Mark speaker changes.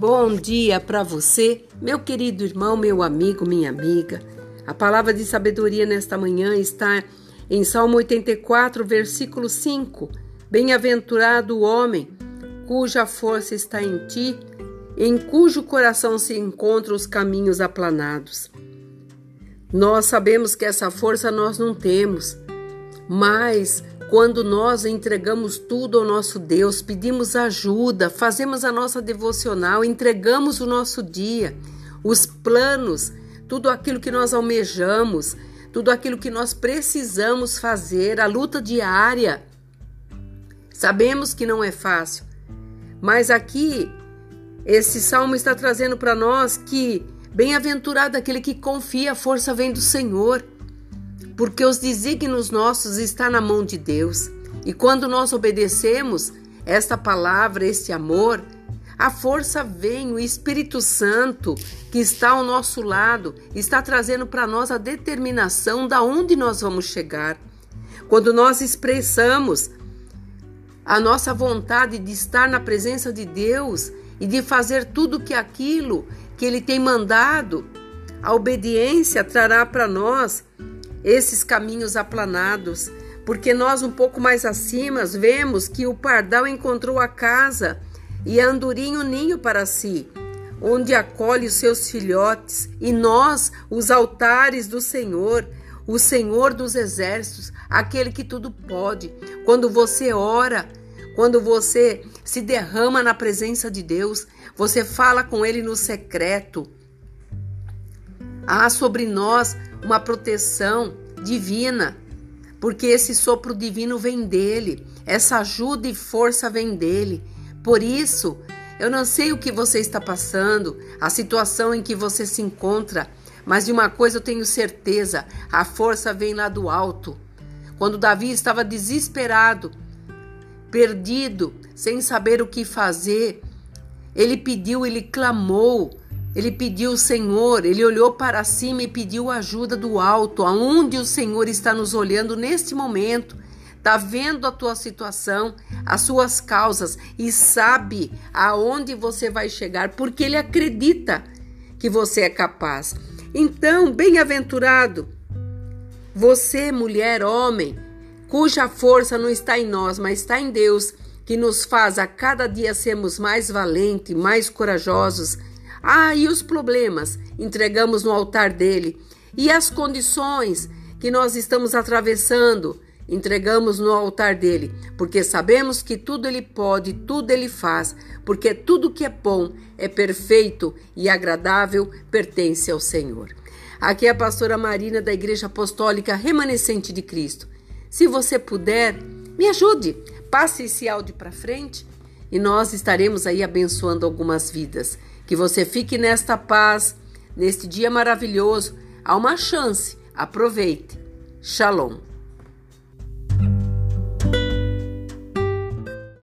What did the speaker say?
Speaker 1: Bom dia para você, meu querido irmão, meu amigo, minha amiga. A palavra de sabedoria nesta manhã está em Salmo 84, versículo 5. Bem-aventurado o homem cuja força está em ti, em cujo coração se encontram os caminhos aplanados. Nós sabemos que essa força nós não temos, mas quando nós entregamos tudo ao nosso Deus, pedimos ajuda, fazemos a nossa devocional, entregamos o nosso dia, os planos, tudo aquilo que nós almejamos, tudo aquilo que nós precisamos fazer, a luta diária. Sabemos que não é fácil, mas aqui esse salmo está trazendo para nós que bem-aventurado aquele que confia, a força vem do Senhor porque os desígnios nossos estão na mão de Deus. E quando nós obedecemos esta palavra, este amor, a força vem, o Espírito Santo que está ao nosso lado, está trazendo para nós a determinação da onde nós vamos chegar. Quando nós expressamos a nossa vontade de estar na presença de Deus e de fazer tudo que aquilo que ele tem mandado, a obediência trará para nós esses caminhos aplanados, porque nós um pouco mais acima vemos que o pardal encontrou a casa e a andorinha o ninho para si, onde acolhe os seus filhotes, e nós os altares do Senhor, o Senhor dos exércitos, aquele que tudo pode. Quando você ora, quando você se derrama na presença de Deus, você fala com Ele no secreto. Há sobre nós uma proteção divina, porque esse sopro divino vem dele, essa ajuda e força vem dele. Por isso, eu não sei o que você está passando, a situação em que você se encontra, mas de uma coisa eu tenho certeza: a força vem lá do alto. Quando Davi estava desesperado, perdido, sem saber o que fazer, ele pediu, ele clamou ele pediu o Senhor, ele olhou para cima e pediu ajuda do alto, aonde o Senhor está nos olhando neste momento. Está vendo a tua situação, as suas causas e sabe aonde você vai chegar, porque ele acredita que você é capaz. Então, bem-aventurado, você, mulher, homem, cuja força não está em nós, mas está em Deus, que nos faz a cada dia sermos mais valentes, mais corajosos ah, e os problemas entregamos no altar dele. E as condições que nós estamos atravessando, entregamos no altar dele, porque sabemos que tudo ele pode, tudo ele faz, porque tudo que é bom, é perfeito e agradável pertence ao Senhor. Aqui é a pastora Marina da Igreja Apostólica Remanescente de Cristo. Se você puder, me ajude, passe esse áudio para frente e nós estaremos aí abençoando algumas vidas. Que você fique nesta paz, neste dia maravilhoso. Há uma chance. Aproveite. Shalom.